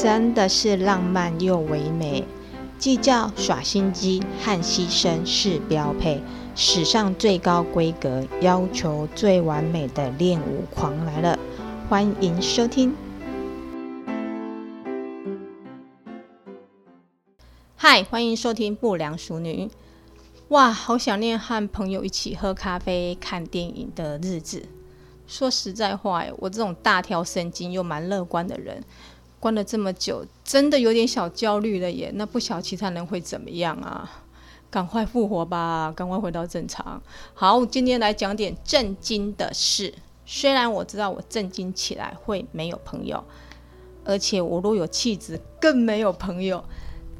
真的是浪漫又唯美，计较耍心机和牺牲是标配。史上最高规格，要求最完美的练舞狂来了，欢迎收听。嗨，欢迎收听不良淑女。哇，好想念和朋友一起喝咖啡、看电影的日子。说实在话，我这种大条神经又蛮乐观的人，关了这么久，真的有点小焦虑了耶。那不晓其他人会怎么样啊？赶快复活吧，赶快回到正常。好，今天来讲点震惊的事。虽然我知道我震惊起来会没有朋友，而且我若有气质更没有朋友，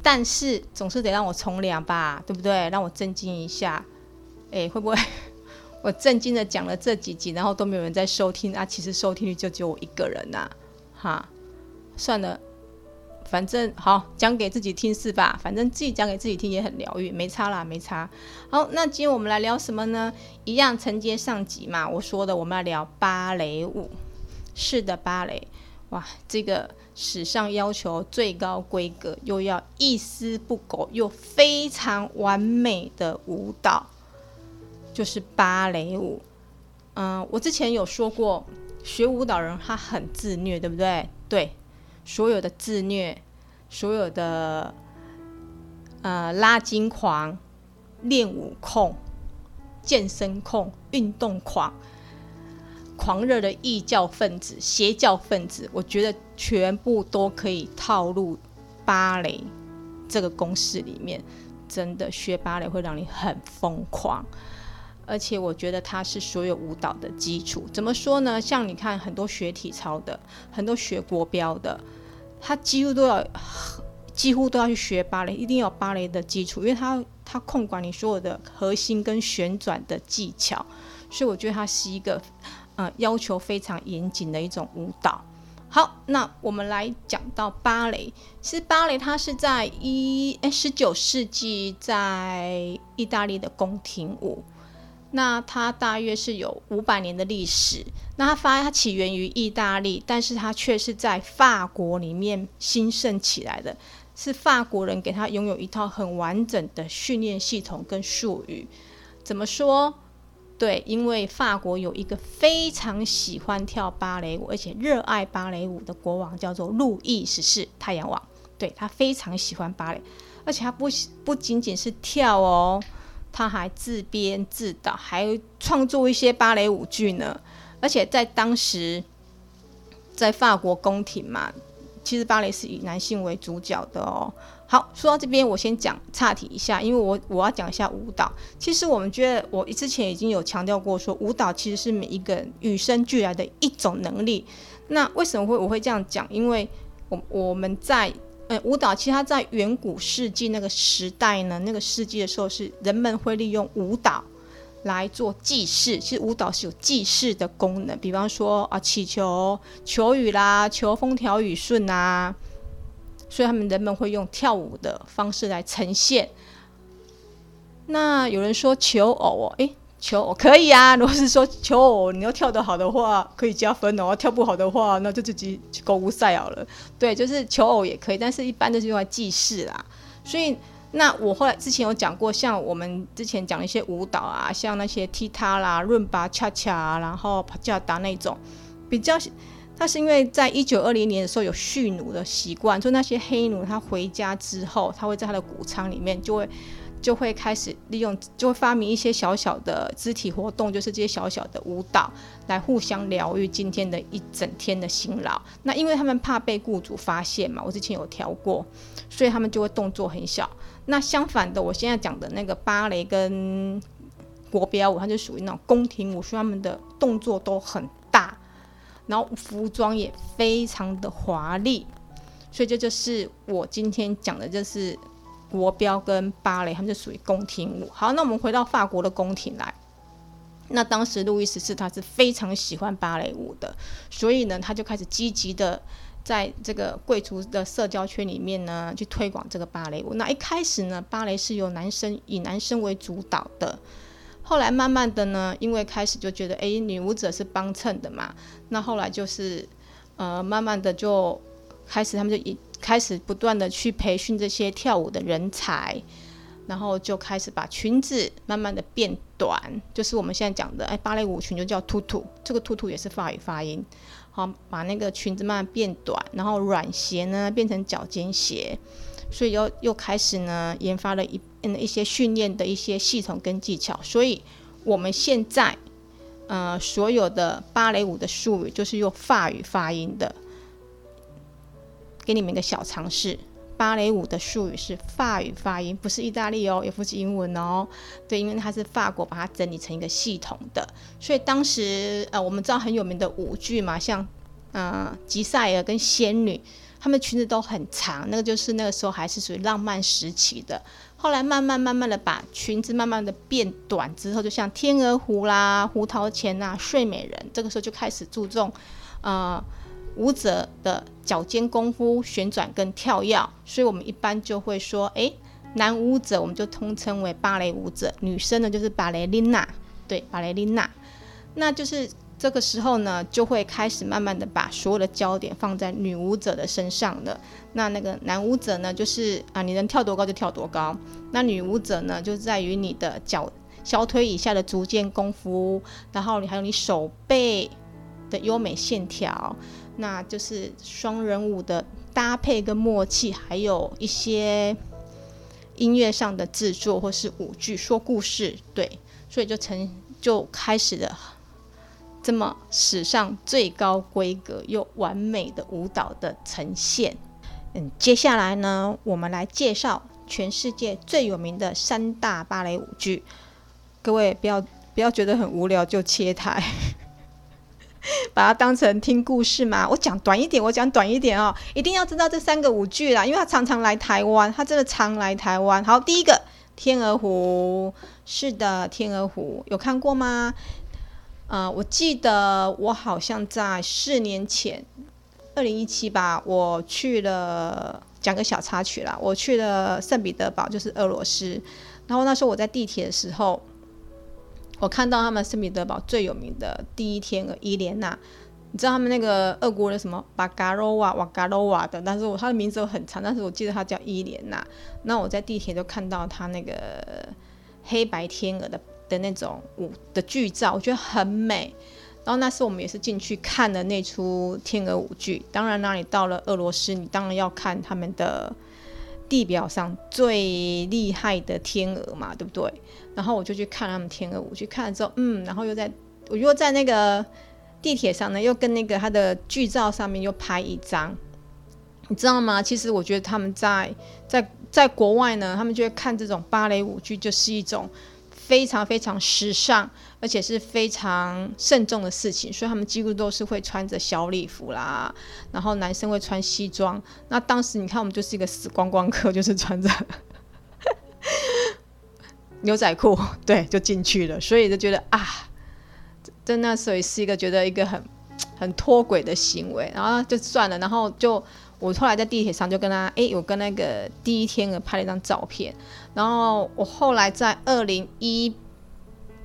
但是总是得让我从良吧，对不对？让我震惊一下。哎，会不会？我震惊的讲了这几集，然后都没有人在收听啊！其实收听率就只有我一个人呐、啊，哈，算了，反正好讲给自己听是吧？反正自己讲给自己听也很疗愈，没差啦，没差。好，那今天我们来聊什么呢？一样承接上集嘛，我说的我们要聊芭蕾舞。是的，芭蕾，哇，这个史上要求最高规格，又要一丝不苟，又非常完美的舞蹈。就是芭蕾舞，嗯，我之前有说过，学舞蹈人他很自虐，对不对？对，所有的自虐，所有的呃拉筋狂、练舞控、健身控、运动狂、狂热的异教分子、邪教分子，我觉得全部都可以套入芭蕾这个公式里面。真的，学芭蕾会让你很疯狂。而且我觉得它是所有舞蹈的基础。怎么说呢？像你看，很多学体操的，很多学国标的，他几乎都要，几乎都要去学芭蕾，一定要有芭蕾的基础，因为它它控管你所有的核心跟旋转的技巧。所以我觉得它是一个，呃，要求非常严谨的一种舞蹈。好，那我们来讲到芭蕾。其实芭蕾它是在一哎十九世纪在意大利的宫廷舞。那它大约是有五百年的历史。那它发它起源于意大利，但是它却是在法国里面兴盛起来的。是法国人给它拥有一套很完整的训练系统跟术语。怎么说？对，因为法国有一个非常喜欢跳芭蕾舞，而且热爱芭蕾舞的国王，叫做路易十四太阳王。对，他非常喜欢芭蕾，而且他不不仅仅是跳哦。他还自编自导，还创作一些芭蕾舞剧呢。而且在当时，在法国宫廷嘛，其实芭蕾是以男性为主角的哦。好，说到这边，我先讲岔题一下，因为我我要讲一下舞蹈。其实我们觉得，我之前已经有强调过说，舞蹈其实是每一个人与生俱来的一种能力。那为什么会我会这样讲？因为我我们在。嗯，舞蹈其实它在远古世纪那个时代呢，那个世纪的时候是人们会利用舞蹈来做祭祀。其实舞蹈是有祭祀的功能，比方说啊，祈求求雨啦，求风调雨顺啊，所以他们人们会用跳舞的方式来呈现。那有人说求偶哦，诶。求偶可以啊，如果是说求偶，你要跳得好的话，可以加分哦；跳不好的话，那就自己去狗无赛好了。对，就是求偶也可以，但是一般都是用来祭祀啦。所以，那我后来之前有讲过，像我们之前讲一些舞蹈啊，像那些踢踏啦、伦巴、恰恰，然后帕加达那种，比较，它是因为在一九二零年的时候有蓄奴的习惯，就那些黑奴他回家之后，他会在他的谷仓里面就会。就会开始利用，就会发明一些小小的肢体活动，就是这些小小的舞蹈，来互相疗愈今天的一整天的辛劳。那因为他们怕被雇主发现嘛，我之前有调过，所以他们就会动作很小。那相反的，我现在讲的那个芭蕾跟国标舞，它就属于那种宫廷舞，所以他们的动作都很大，然后服装也非常的华丽。所以这就是我今天讲的，就是。国标跟芭蕾，他们就属于宫廷舞。好，那我们回到法国的宫廷来。那当时路易十四他是非常喜欢芭蕾舞的，所以呢，他就开始积极的在这个贵族的社交圈里面呢，去推广这个芭蕾舞。那一开始呢，芭蕾是由男生以男生为主导的。后来慢慢的呢，因为开始就觉得，哎，女舞者是帮衬的嘛。那后来就是，呃，慢慢的就。开始，他们就以开始不断的去培训这些跳舞的人才，然后就开始把裙子慢慢的变短，就是我们现在讲的，哎，芭蕾舞裙就叫兔兔，这个兔兔也是法语发音。好，把那个裙子慢慢变短，然后软鞋呢变成脚尖鞋，所以又又开始呢研发了一嗯一些训练的一些系统跟技巧，所以我们现在呃所有的芭蕾舞的术语就是用法语发音的。给你们一个小常识，芭蕾舞的术语是法语发音，不是意大利哦，也不是英文哦。对，因为它是法国把它整理成一个系统的，所以当时呃，我们知道很有名的舞剧嘛，像呃吉赛尔跟仙女，她们裙子都很长，那个就是那个时候还是属于浪漫时期的。后来慢慢慢慢的把裙子慢慢的变短之后，就像天鹅湖啦、胡桃钳啊、睡美人，这个时候就开始注重呃。舞者的脚尖功夫、旋转跟跳跃，所以我们一般就会说，哎，男舞者我们就通称为芭蕾舞者，女生呢就是芭蕾琳娜，对，芭蕾琳娜。那就是这个时候呢，就会开始慢慢的把所有的焦点放在女舞者的身上了。那那个男舞者呢，就是啊，你能跳多高就跳多高。那女舞者呢，就在于你的脚小腿以下的足尖功夫，然后你还有你手背的优美线条。那就是双人舞的搭配跟默契，还有一些音乐上的制作，或是舞剧说故事，对，所以就成就开始了这么史上最高规格又完美的舞蹈的呈现。嗯，接下来呢，我们来介绍全世界最有名的三大芭蕾舞剧。各位不要不要觉得很无聊就切台。把它当成听故事嘛，我讲短一点，我讲短一点哦，一定要知道这三个舞剧啦，因为他常常来台湾，他真的常来台湾。好，第一个《天鹅湖》，是的，《天鹅湖》有看过吗？呃，我记得我好像在四年前，二零一七吧，我去了，讲个小插曲啦，我去了圣彼得堡，就是俄罗斯，然后那时候我在地铁的时候。我看到他们圣彼得堡最有名的第一天鹅伊莲娜，你知道他们那个俄国的什么巴嘎罗瓦瓦嘎罗瓦的，但是我他的名字很长，但是我记得他叫伊莲娜。那我在地铁就看到他那个黑白天鹅的的那种舞的剧照，我觉得很美。然后那时候我们也是进去看了那出天鹅舞剧。当然，那你到了俄罗斯，你当然要看他们的。地表上最厉害的天鹅嘛，对不对？然后我就去看他们天鹅舞，去看了之后，嗯，然后又在我又在那个地铁上呢，又跟那个他的剧照上面又拍一张，你知道吗？其实我觉得他们在在在国外呢，他们就会看这种芭蕾舞剧，就是一种。非常非常时尚，而且是非常慎重的事情，所以他们几乎都是会穿着小礼服啦，然后男生会穿西装。那当时你看，我们就是一个死观光客，就是穿着 牛仔裤，对，就进去了。所以就觉得啊，真的，所以是一个觉得一个很很脱轨的行为，然后就算了，然后就。我后来在地铁上就跟他，哎，我跟那个第一天鹅拍了一张照片。然后我后来在二零一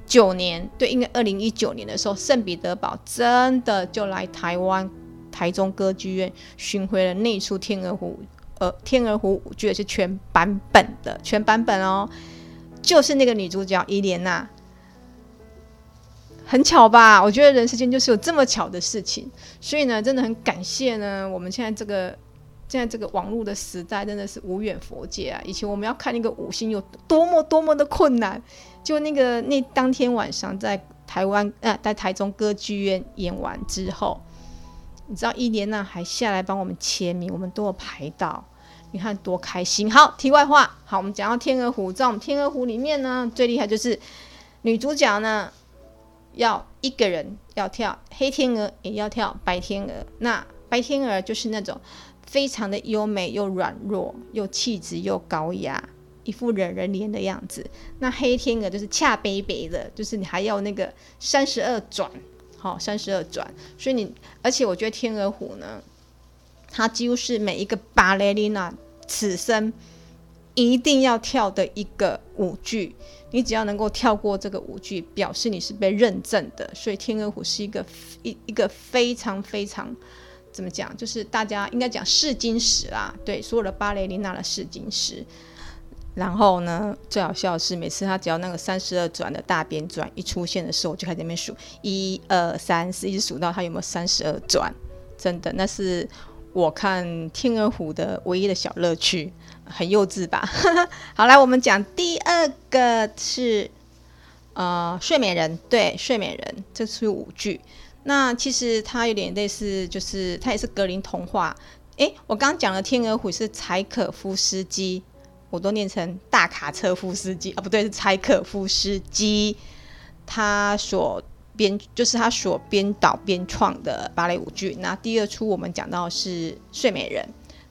九年，对，应该二零一九年的时候，圣彼得堡真的就来台湾台中歌剧院巡回了那出《天鹅湖》呃，《天鹅湖》舞剧是全版本的，全版本哦，就是那个女主角伊莲娜。很巧吧？我觉得人世间就是有这么巧的事情，所以呢，真的很感谢呢。我们现在这个现在这个网络的时代，真的是无远佛界啊！以前我们要看那个五星有多么多么的困难，就那个那当天晚上在台湾呃，在台中歌剧院演完之后，你知道伊莲娜还下来帮我们签名，我们都有排到，你看多开心。好，题外话，好，我们讲到天鹅湖，在我们天鹅湖里面呢，最厉害就是女主角呢。要一个人要跳黑天鹅，也要跳白天鹅。那白天鹅就是那种非常的优美又软弱，又气质又高雅，一副惹人怜的样子。那黑天鹅就是恰北北的，就是你还要那个三十二转，好三十二转。所以你，而且我觉得天鹅湖呢，它几乎是每一个芭蕾琳娜此生一定要跳的一个舞剧。你只要能够跳过这个舞剧，表示你是被认证的。所以天鹅湖是一个一一个非常非常怎么讲？就是大家应该讲试金石啦，对，所有的芭蕾琳娜的试金石。然后呢，最好笑的是，每次他只要那个三十二转的大编转一出现的时候，我就开始那边数一二三四，一直数到他有没有三十二转。真的，那是我看天鹅湖的唯一的小乐趣，很幼稚吧？好，来我们讲第二个是呃睡美人，对，睡美人这是舞剧。那其实它有点类似，就是它也是格林童话。诶，我刚刚讲的天鹅湖是柴可夫斯基。我都念成大卡车夫斯基啊，不对，是柴可夫斯基，他所编就是他所编导编创的芭蕾舞剧。那第二出我们讲到是《睡美人》，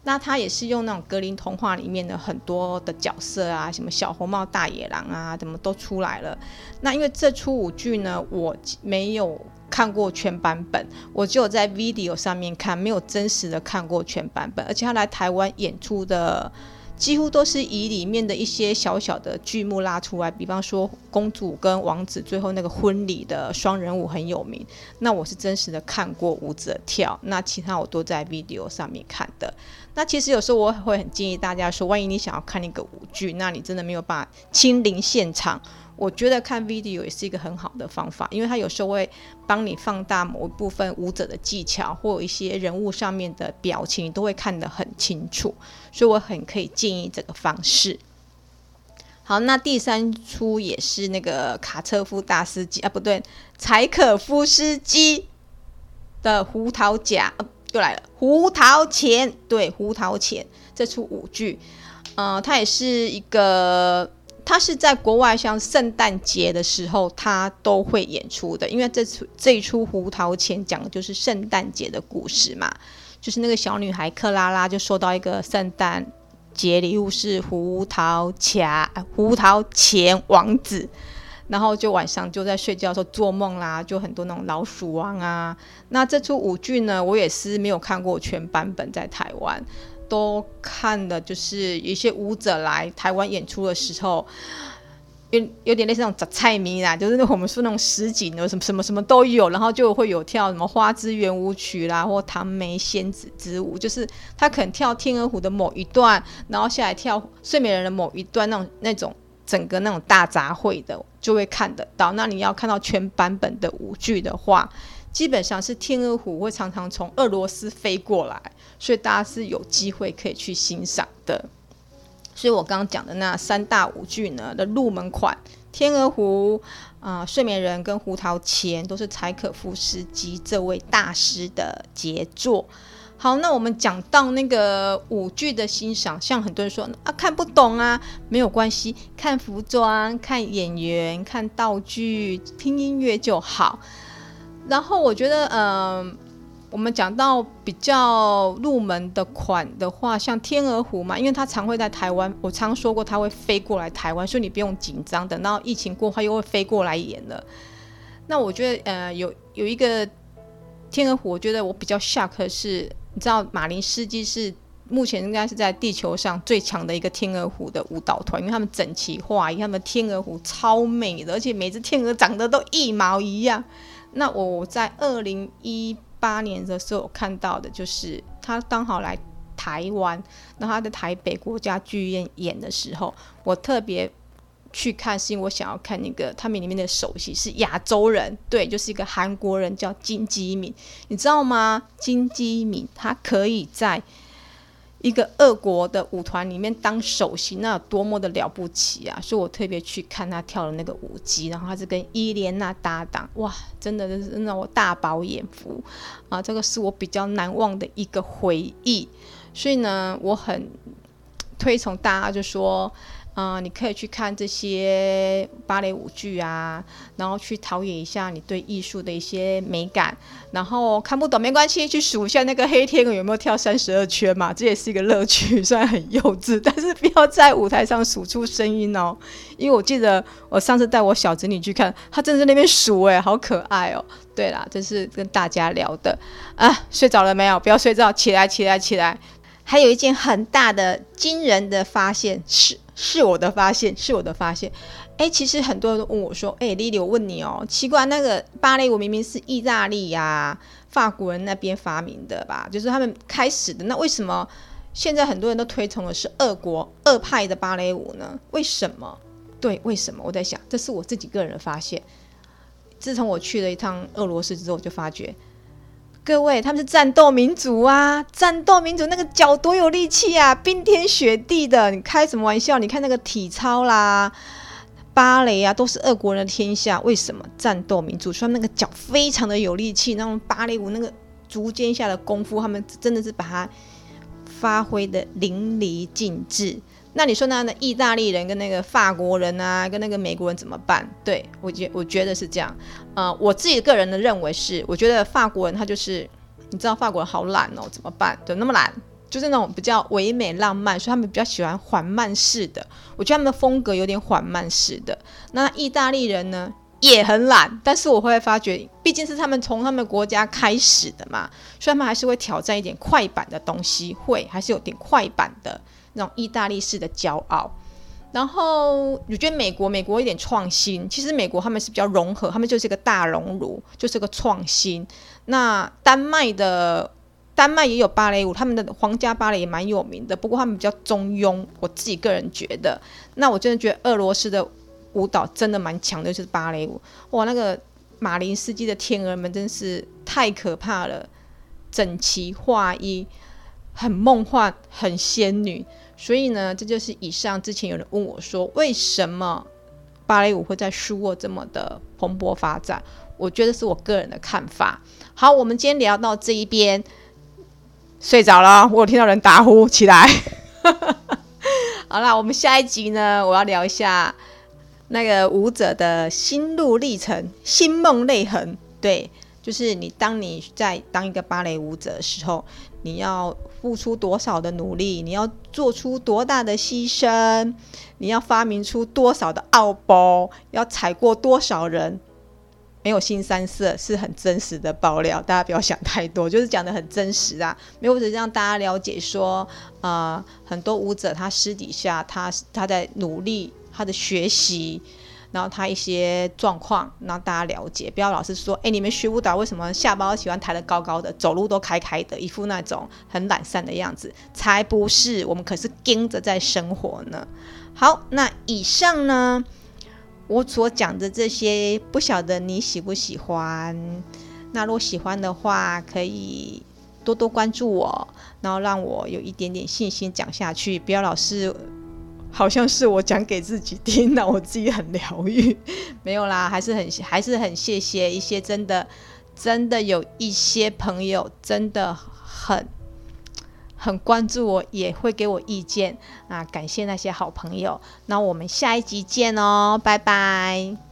那他也是用那种格林童话里面的很多的角色啊，什么小红帽、大野狼啊，怎么都出来了。那因为这出舞剧呢，我没有看过全版本，我只有在 video 上面看，没有真实的看过全版本，而且他来台湾演出的。几乎都是以里面的一些小小的剧目拉出来，比方说公主跟王子最后那个婚礼的双人舞很有名。那我是真实的看过舞者跳，那其他我都在 video 上面看的。那其实有时候我会很建议大家说，万一你想要看那个舞剧，那你真的没有办法亲临现场。我觉得看 video 也是一个很好的方法，因为它有时候会帮你放大某一部分舞者的技巧，或一些人物上面的表情，你都会看得很清楚。所以我很可以建议这个方式。好，那第三出也是那个卡车夫大司机啊，不对，柴可夫斯基的《胡桃夹》，又来了，《胡桃钳》对，《胡桃钳》这出舞剧，呃，它也是一个。他是在国外，像圣诞节的时候，他都会演出的。因为这出这一出《胡桃钳》讲的就是圣诞节的故事嘛，就是那个小女孩克拉拉就收到一个圣诞节礼物是胡桃钳，胡桃钳王子，然后就晚上就在睡觉的时候做梦啦，就很多那种老鼠王啊。那这出舞剧呢，我也是没有看过全版本，在台湾。都看的，就是一些舞者来台湾演出的时候，有有点类似那种杂菜迷啦，就是我们说那种实景的什么什么什么都有，然后就会有跳什么花之圆舞曲啦，或唐梅仙子之舞，就是他可能跳天鹅湖的某一段，然后下来跳睡美人的某一段，那种那种整个那种大杂烩的就会看得到。那你要看到全版本的舞剧的话，基本上是天鹅湖会常常从俄罗斯飞过来。所以大家是有机会可以去欣赏的。所以我刚刚讲的那三大舞剧呢的入门款，《天鹅湖》啊，《睡美人》跟《胡桃钳》都是柴可夫斯基这位大师的杰作。好，那我们讲到那个舞剧的欣赏，像很多人说啊看不懂啊，没有关系，看服装、看演员、看道具、听音乐就好。然后我觉得，嗯、呃。我们讲到比较入门的款的话，像天鹅湖嘛，因为它常会在台湾，我常说过它会飞过来台湾，所以你不用紧张，等到疫情过后又会飞过来演了。那我觉得，呃，有有一个天鹅湖，我觉得我比较 shock 的是，你知道马林斯基是目前应该是在地球上最强的一个天鹅湖的舞蹈团，因为他们整齐划一，他们天鹅湖超美的，而且每只天鹅长得都一毛一样。那我在二零一八年的时候看到的就是他刚好来台湾，那他在台北国家剧院演的时候，我特别去看，是因为我想要看那个他们里面的首席是亚洲人，对，就是一个韩国人叫金基敏，你知道吗？金基敏他可以在。一个俄国的舞团里面当首席，那有多么的了不起啊！所以我特别去看他跳的那个舞姬，然后他是跟伊莲娜搭档，哇，真的真是让我大饱眼福啊！这个是我比较难忘的一个回忆，所以呢，我很推崇大家就说。啊、你可以去看这些芭蕾舞剧啊，然后去陶冶一下你对艺术的一些美感。然后看不懂没关系，去数一下那个黑天鹅有没有跳三十二圈嘛，这也是一个乐趣。虽然很幼稚，但是不要在舞台上数出声音哦。因为我记得我上次带我小侄女去看，她正在那边数，哎，好可爱哦。对啦，这是跟大家聊的啊。睡着了没有？不要睡着，起来，起来，起来。还有一件很大的、惊人的发现是。是我的发现，是我的发现。哎，其实很多人都问我说：“哎，莉莉，我问你哦，奇怪，那个芭蕾舞明明是意大利呀、法国人那边发明的吧，就是他们开始的。那为什么现在很多人都推崇的是俄国俄派的芭蕾舞呢？为什么？对，为什么？我在想，这是我自己个人发现。自从我去了一趟俄罗斯之后，我就发觉，各位他们是战斗民族啊，战斗民族那个脚多有力气啊，冰天雪地的，你开什么玩笑？你看那个体操啦。芭蕾啊，都是俄国人的天下。为什么战斗民族？说那个脚非常的有力气，那种芭蕾舞那个足尖下的功夫，他们真的是把它发挥的淋漓尽致。那你说那那意大利人跟那个法国人啊，跟那个美国人怎么办？对，我觉我觉得是这样。呃，我自己个人的认为是，我觉得法国人他就是，你知道法国人好懒哦，怎么办？怎么那么懒？就是那种比较唯美浪漫，所以他们比较喜欢缓慢式的。我觉得他们的风格有点缓慢式的。那意大利人呢也很懒，但是我会发觉，毕竟是他们从他们国家开始的嘛，所以他们还是会挑战一点快板的东西，会还是有点快板的那种意大利式的骄傲。然后我觉得美国，美国有点创新。其实美国他们是比较融合，他们就是一个大熔炉，就是个创新。那丹麦的。丹麦也有芭蕾舞，他们的皇家芭蕾也蛮有名的，不过他们比较中庸。我自己个人觉得，那我真的觉得俄罗斯的舞蹈真的蛮强的，就是芭蕾舞。哇，那个马林斯基的天鹅们真是太可怕了，整齐划一，很梦幻，很仙女。所以呢，这就是以上之前有人问我说，为什么芭蕾舞会在苏沃这么的蓬勃发展？我觉得是我个人的看法。好，我们今天聊到这一边。睡着了，我有听到人打呼起来。好啦，我们下一集呢，我要聊一下那个舞者的心路历程、心梦泪痕。对，就是你当你在当一个芭蕾舞者的时候，你要付出多少的努力，你要做出多大的牺牲，你要发明出多少的奥包，要踩过多少人。没有新三色，是很真实的爆料，大家不要想太多，就是讲得很真实啊。没有，只是让大家了解说，呃，很多舞者他私底下他他在努力，他的学习，然后他一些状况，让大家了解。不要老是说，哎，你们学舞蹈为什么下巴喜欢抬得高高的，走路都开开的，一副那种很懒散的样子？才不是，我们可是跟着在生活呢。好，那以上呢？我所讲的这些，不晓得你喜不喜欢？那如果喜欢的话，可以多多关注我，然后让我有一点点信心讲下去。不要老是好像是我讲给自己听，那我自己很疗愈。没有啦，还是很还是很谢谢一些真的真的有一些朋友真的很。很关注我，也会给我意见啊！感谢那些好朋友，那我们下一集见哦，拜拜。